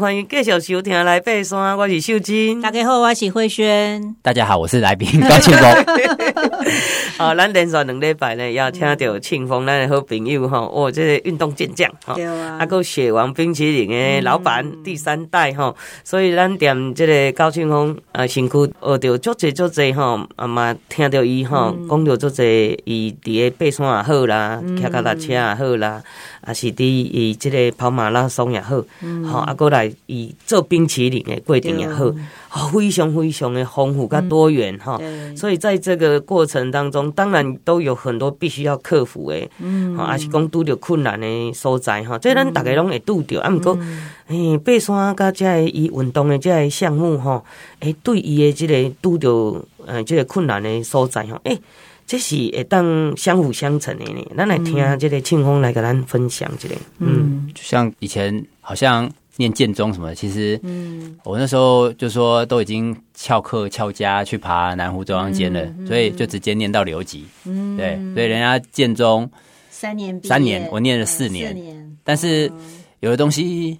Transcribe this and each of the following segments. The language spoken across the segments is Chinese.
欢迎继续收听来爬山，我是秀真。大家好，我是慧萱。大家好，我是来宾高庆丰。啊，咱连续两礼拜呢，要听到庆丰咱的好朋友哈，哦，这个运动健将哈，啊，个雪王冰淇淋的老板第三代哈，所以咱踮这个高庆峰啊，辛苦学到足侪足侪哈，啊嘛听到伊哈讲到足侪，伊伫个爬山也好啦，骑脚踏车也好啦。啊，是伫伊即个跑马拉松也好，吼、嗯，啊，过来伊做冰淇淋的过程也好，吼、哦，非常非常的丰富甲多元哈、嗯。所以在这个过程当中，当然都有很多必须要克服的，嗯，啊，是讲拄着困难的所在哈。这咱大家拢会拄着，啊，毋过，诶，爬山甲这个伊运动的这个项目吼，诶，对伊的这个拄着嗯，即个困难的所在吼，诶。这是会当相辅相成的呢。咱来听这个庆丰来跟咱分享这个。嗯，就像以前好像念建中什么，其实，嗯，我那时候就说都已经翘课翘家去爬南湖中央间了，所以就直接念到留级。嗯，对，所以人家建中三年三年，我念了四年。但是有的东西，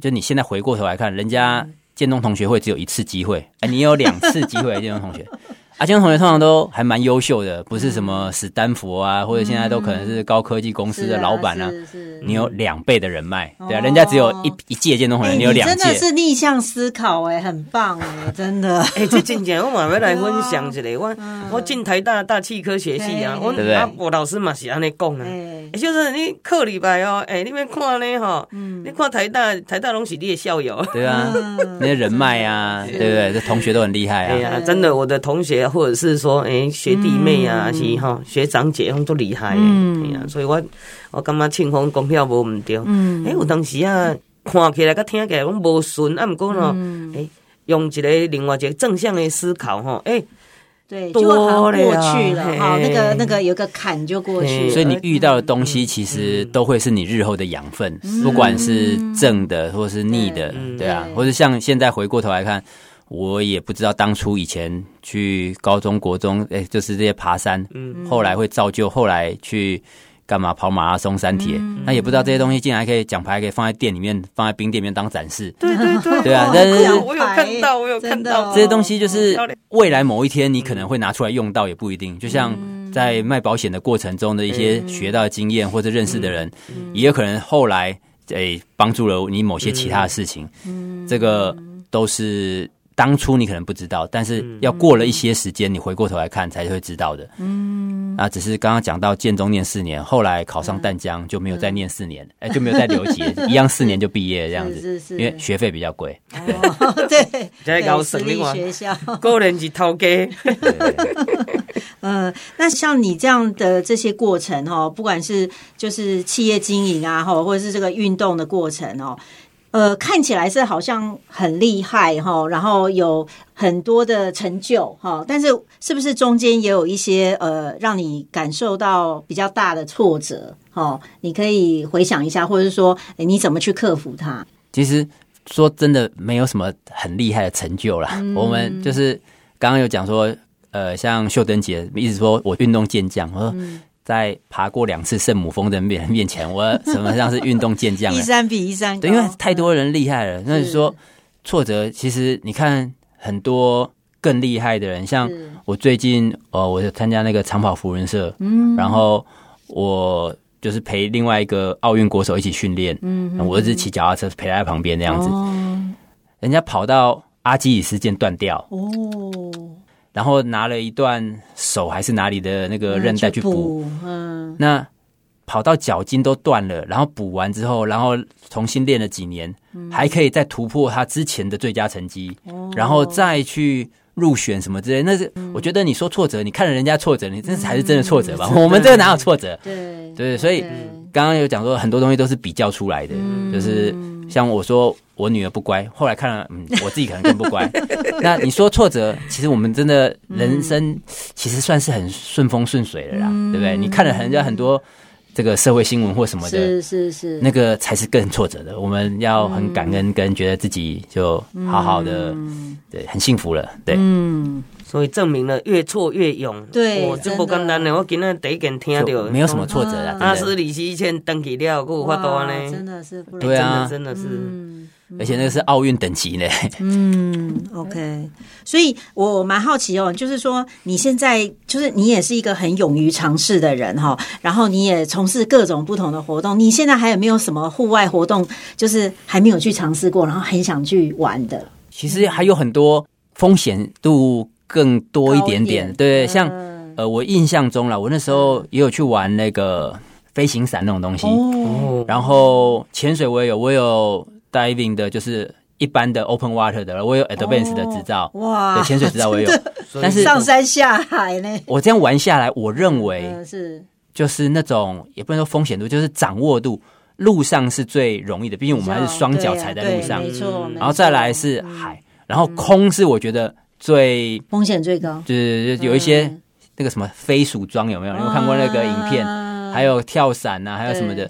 就你现在回过头来看，人家建中同学会只有一次机会，哎，你有两次机会，建中同学。阿江同学通常都还蛮优秀的，不是什么史丹佛啊，或者现在都可能是高科技公司的老板啊。你有两倍的人脉，对啊，人家只有一一届建中同学，你有两届，真的是逆向思考哎，很棒哎，真的。哎，这真正我嘛要来分享一下，我 我进台大大气科学系啊，我啊我老师嘛是安尼讲啊，就是你课礼拜哦，哎，你们看呢哈，你看台大台大拢是你的校友，对啊，那些人脉啊，对不对？这同学都很厉害啊，对啊，真的，我的同学。或者是说，诶、欸，学弟妹啊，嗯、是哈，学长姐拢都厉害，嗯，啊，所以我我感觉庆丰讲票无毋对，嗯，诶、欸，有当时啊，看起来甲听起来拢无顺，啊，毋过呢，诶，用一个另外一个正向的思考，哈，诶，对，就过去了，哈，那个那个有个坎就过去了，所以你遇到的东西其实都会是你日后的养分，嗯、不管是正的或是逆的，对，对啊，或者像现在回过头来看。我也不知道当初以前去高中国中，哎，就是这些爬山，嗯，后来会造就后来去干嘛跑马拉松、山铁，嗯，那也不知道这些东西竟然还可以奖牌，可以放在店里面，放在冰店里面当展示。对对对，对 啊，但是我有看到，我有看到。这些东西，就是未来某一天你可能会拿出来用到，也不一定。就像在卖保险的过程中的一些学到的经验或者认识的人，也有可能后来哎帮助了你某些其他的事情。嗯，这个都是。当初你可能不知道，但是要过了一些时间，你回过头来看才会知道的。嗯，啊，只是刚刚讲到建中念四年，后来考上淡江就没有再念四年，哎，就没有再留级，一样四年就毕业这样子。是是，因为学费比较贵。对，在高私立学校，个人是头家。呃，那像你这样的这些过程哦，不管是就是企业经营啊，哈，或者是这个运动的过程哦。呃，看起来是好像很厉害哈，然后有很多的成就哈，但是是不是中间也有一些呃，让你感受到比较大的挫折哈？你可以回想一下，或者是说，诶，你怎么去克服它？其实说真的，没有什么很厉害的成就啦。嗯、我们就是刚刚有讲说，呃，像秀珍姐一直说我运动健将，我说。嗯在爬过两次圣母峰的面面前，我什么像是运动健将？一山比一山高，对，因为太多人厉害了。嗯、那你说挫折，其实你看很多更厉害的人，像我最近呃，我就参加那个长跑福人社，嗯，然后我就是陪另外一个奥运国手一起训练，嗯，我一直骑脚踏车陪他在旁边那样子，哦，人家跑到阿基里斯腱断掉，哦。然后拿了一段手还是哪里的那个韧带去补，嗯，那跑到脚筋都断了，然后补完之后，然后重新练了几年，还可以再突破他之前的最佳成绩，然后再去入选什么之类。那是我觉得你说挫折，你看了人家挫折，你这才是真的挫折吧？我们这个哪有挫折？对对，所以刚刚有讲说很多东西都是比较出来的，就是像我说。我女儿不乖，后来看了，嗯，我自己可能更不乖。那你说挫折，其实我们真的人生其实算是很顺风顺水的啦，嗯、对不对？你看了人家很多这个社会新闻或什么的，是是是，那个才是更挫折的。我们要很感恩，跟觉得自己就好好的，嗯、对，很幸福了，对。嗯，所以证明了越挫越勇。对，我这不简单的。我今天第一件听到，没有什么挫折啊。阿斯里西线登起了，给我发多呢，真的是不，对啊，真的是。而且那个是奥运等级呢。嗯，OK，所以我蛮好奇哦，就是说你现在就是你也是一个很勇于尝试的人哈，然后你也从事各种不同的活动，你现在还有没有什么户外活动，就是还没有去尝试过，然后很想去玩的？其实还有很多风险度更多一点点，点对，像呃，我印象中了，我那时候也有去玩那个飞行伞那种东西，哦，然后潜水我也有，我有 diving 的，就是一般的 open water 的，我有 advanced 的执照，哇，对，潜水执照我也有，但是上山下海呢，我这样玩下来，我认为是。就是那种也不能说风险度，就是掌握度。路上是最容易的，毕竟我们还是双脚踩在路上，没错。然后再来是海，然后空是我觉得最风险最高，就是有一些那个什么飞鼠装有没有？你有看过那个影片？还有跳伞啊，还有什么的？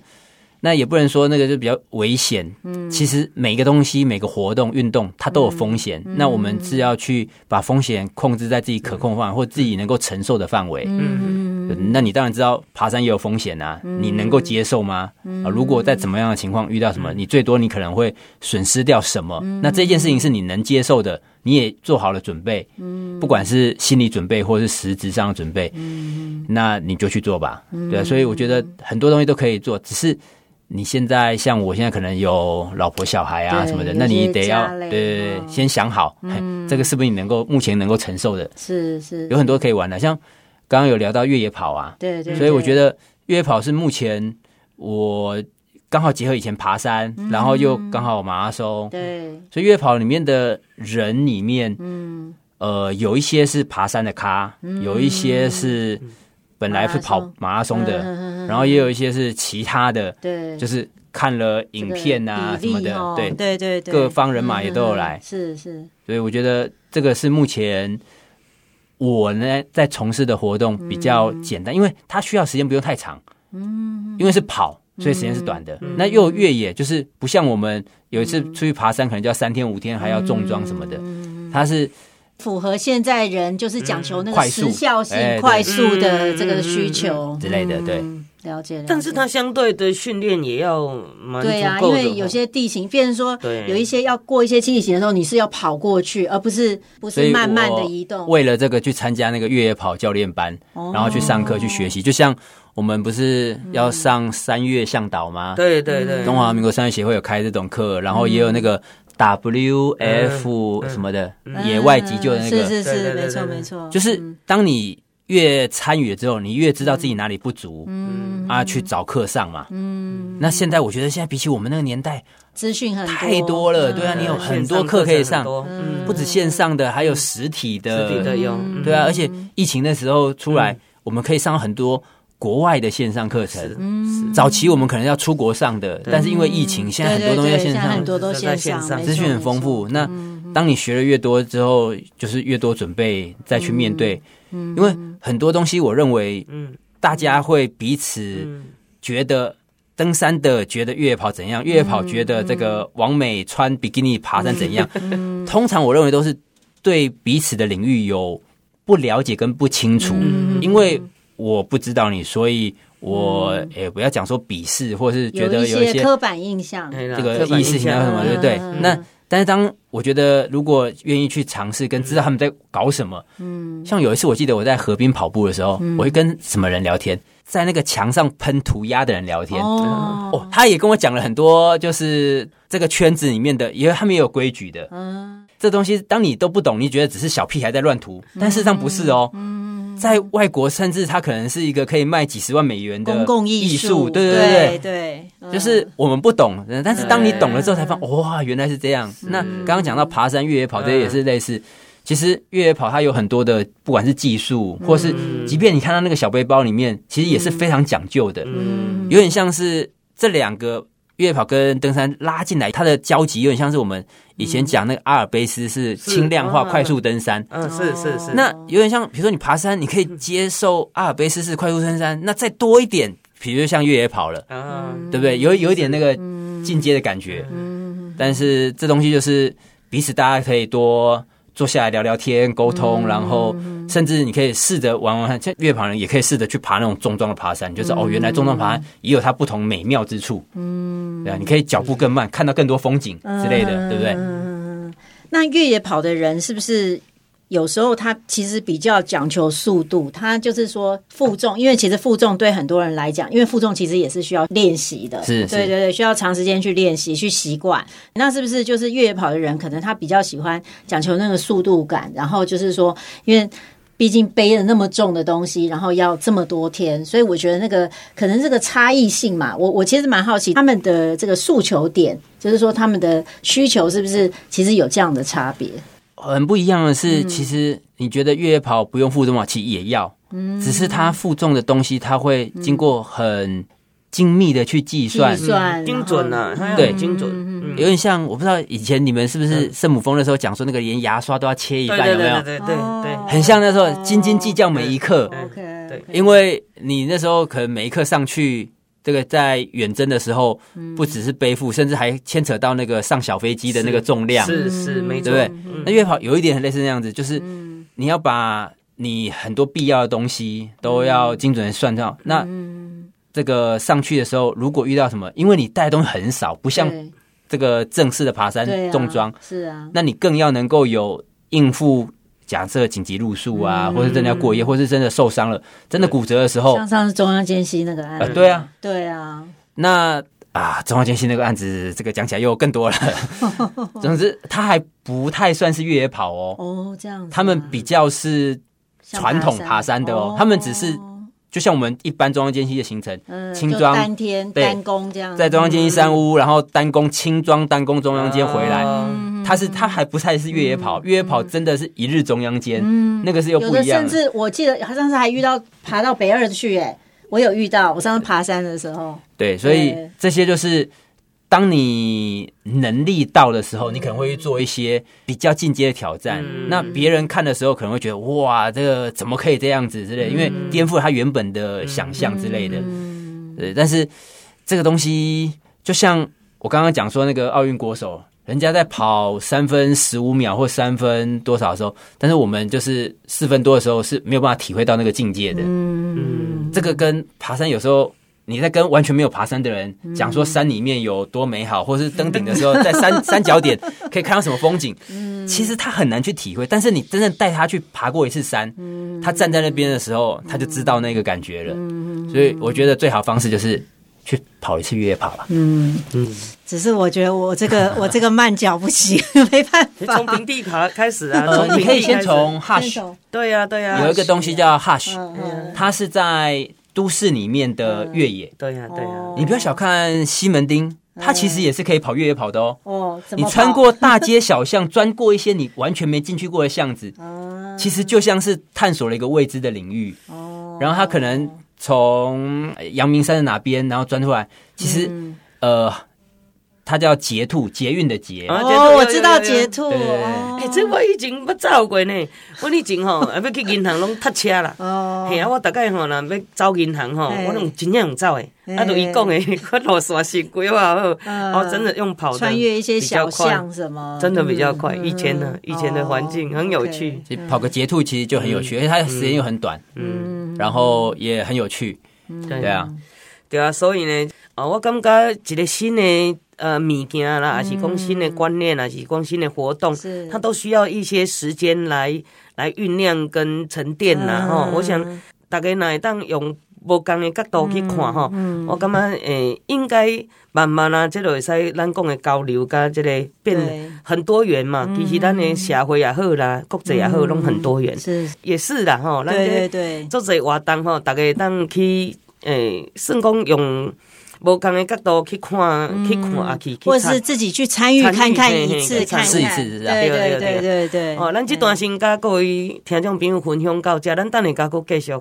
那也不能说那个就比较危险。嗯，其实每个东西、每个活动、运动它都有风险。那我们是要去把风险控制在自己可控范围或自己能够承受的范围。嗯。那你当然知道爬山也有风险啊，你能够接受吗？啊，如果在怎么样的情况遇到什么，你最多你可能会损失掉什么？那这件事情是你能接受的，你也做好了准备，不管是心理准备或是实质上的准备，那你就去做吧。对啊，所以我觉得很多东西都可以做，只是你现在像我现在可能有老婆小孩啊什么的，那你得要对，先想好，这个是不是你能够目前能够承受的？是是，有很多可以玩的，像。刚刚有聊到越野跑啊，对对，对，所以我觉得越野跑是目前我刚好结合以前爬山，嗯、然后又刚好马拉松，对，所以越野跑里面的人里面，嗯，呃，有一些是爬山的咖，嗯、有一些是本来是跑马拉松。的，嗯、然后也有一些是其他的，对，就是看了影片啊什么的，哦、对。对对，各方人马也都有来，是是，所以我觉得这个是目前。我呢，在从事的活动比较简单，因为它需要时间不用太长，嗯，因为是跑，所以时间是短的。那又有越野，就是不像我们有一次出去爬山，可能就要三天五天，还要重装什么的。它是符合现在人就是讲求那个时效性、快速的这个需求。之类的，对。了解，但是它相对的训练也要蛮对啊，因为有些地形，变成说有一些要过一些地形的时候，你是要跑过去，而不是不是慢慢的移动。为了这个去参加那个越野跑教练班，然后去上课去学习，就像我们不是要上三月向导吗？对对对，中华民国山岳协会有开这种课，然后也有那个 WF 什么的野外急救的那个，是是是，没错没错，就是当你。越参与了之后，你越知道自己哪里不足，嗯。啊，去找课上嘛，嗯。那现在我觉得，现在比起我们那个年代，资讯很太多了，对啊，你有很多课可以上，嗯，不止线上的，还有实体的，实体的有，对啊。而且疫情的时候出来，我们可以上很多国外的线上课程。嗯，早期我们可能要出国上的，但是因为疫情，现在很多东西在线上，很多都线上，资讯很丰富。那当你学的越多之后，就是越多准备再去面对。嗯因为很多东西，我认为，嗯大家会彼此觉得登山的觉得越野跑怎样，越野跑觉得这个王美穿比基尼爬山怎样。通常我认为都是对彼此的领域有不了解跟不清楚。因为我不知道你，所以我也不要讲说鄙视，或是觉得有一些刻板印象，这个意识形态什么，对不对？那。但是当我觉得如果愿意去尝试跟知道他们在搞什么，嗯，像有一次我记得我在河边跑步的时候，我会跟什么人聊天，在那个墙上喷涂鸦的人聊天，哦，他也跟我讲了很多，就是这个圈子里面的，因为他们也有规矩的，嗯，这东西当你都不懂，你觉得只是小屁孩在乱涂，但事实上不是哦，在外国，甚至它可能是一个可以卖几十万美元的公共艺术，对对对。对，就是我们不懂，但是当你懂了之后，才发现哇，原来是这样。那刚刚讲到爬山、越野跑，这些也是类似。其实越野跑它有很多的，不管是技术，或是即便你看到那个小背包里面，其实也是非常讲究的，有点像是这两个。越野跑跟登山拉进来，它的交集有点像是我们以前讲那个阿尔卑斯是轻量化快速登山，嗯，是是是。那有点像，比如说你爬山，你可以接受阿尔卑斯是快速登山，那再多一点，比如像越野跑了，嗯。对不对？有有一点那个进阶的感觉。嗯。但是这东西就是彼此大家可以多坐下来聊聊天、沟通，然后甚至你可以试着玩玩看。像越野跑人也可以试着去爬那种重装的爬山，就是哦，原来重装爬山也有它不同美妙之处。嗯，对啊，你可以脚步更慢，看到更多风景之类的，对不对？嗯，那越野跑的人是不是？有时候他其实比较讲求速度，他就是说负重，因为其实负重对很多人来讲，因为负重其实也是需要练习的，是，对对对，需要长时间去练习去习惯。那是不是就是越野跑的人，可能他比较喜欢讲求那个速度感，然后就是说，因为毕竟背了那么重的东西，然后要这么多天，所以我觉得那个可能这个差异性嘛，我我其实蛮好奇他们的这个诉求点，就是说他们的需求是不是其实有这样的差别？很不一样的是，其实你觉得越野跑不用负重嘛？其实也要，只是它负重的东西，它会经过很精密的去计算，计算精准呢，对，精准，有点像我不知道以前你们是不是圣母峰的时候讲说那个连牙刷都要切一半，有没有？对对对对，很像那时候斤斤计较每一刻。OK，对，因为你那时候可能每一刻上去。这个在远征的时候，不只是背负，甚至还牵扯到那个上小飞机的那个重量，是是没错，对不对？那越野跑有一点很类似那样子，就是你要把你很多必要的东西都要精准的算到。那这个上去的时候，如果遇到什么，因为你带的东西很少，不像这个正式的爬山重装，是啊，那你更要能够有应付。假设紧急入宿啊，或者真的要过夜，或是真的受伤了，真的骨折的时候，像上次中央间隙那个案子，对啊，对啊，那啊，中央间隙那个案子，这个讲起来又更多了。总之，他还不太算是越野跑哦。哦，这样，他们比较是传统爬山。的哦，他们只是就像我们一般中央间隙的行程，轻装单天单攻这样，在中央间隙山屋，然后单攻轻装单攻中央间回来。他是他还不太是越野跑，嗯、越野跑真的是一日中央间，嗯、那个是又不一样的。甚至我记得他上次还遇到爬到北二去，哎，我有遇到，我上次爬山的时候。对，所以这些就是当你能力到的时候，你可能会去做一些比较进阶的挑战。嗯、那别人看的时候可能会觉得哇，这个怎么可以这样子之类，因为颠覆他原本的想象之类的。嗯、对，但是这个东西就像我刚刚讲说那个奥运国手。人家在跑三分十五秒或三分多少的时候，但是我们就是四分多的时候是没有办法体会到那个境界的。嗯，这个跟爬山有时候你在跟完全没有爬山的人讲说山里面有多美好，或是登顶的时候在山 山脚点可以看到什么风景，其实他很难去体会。但是你真正带他去爬过一次山，他站在那边的时候，他就知道那个感觉了。所以我觉得最好方式就是。去跑一次越野跑吧。嗯嗯，只是我觉得我这个 我这个慢脚不行，没办法。从平地爬开始啊，你可以先从 Hush。对呀对呀，有一个东西叫 Hush，它是在都市里面的越野。对呀对呀，你不要小看西门町，它其实也是可以跑越野跑的哦。哦，你穿过大街小巷，钻过一些你完全没进去过的巷子，其实就像是探索了一个未知的领域。哦，然后它可能。从阳明山的哪边，然后钻出来，其实，嗯、呃，它叫捷兔，捷运的捷。哦，我知道捷兔。哎，这我以前不走过呢。我以前吼，要去银行拢塞车啦。哦。嘿啊，我大概吼，若要走银行吼，我拢真正走诶。啊，都伊讲诶，我路线是规划好，哦，真的用跑的，穿越一些小巷什么，真的比较快。以前呢，以前的环境很有趣，跑个捷兔其实就很有趣，而且它的时间又很短。嗯。然后也很有趣，对。啊，对啊，所以呢，啊，我感觉一个新的呃物件啦，还是讲新的观念，还是讲新的活动，它都需要一些时间来来酝酿跟沉淀呐。哈，我想大概哪会当用不同的角度去看哈，我感觉诶，应该慢慢啊，这个会使咱讲的交流，甲这个变很多元嘛。其实咱的社会也好啦，国际也好，拢很多元。是，也是啦，哈。对对对，做这活动吼，大家当去诶，算讲用无同的角度去看，去看啊，去，或者是自己去参与看看一次，看试一次，对对对对对。哦，咱这段先甲各位听众朋友分享到这，咱等下甲佫继续。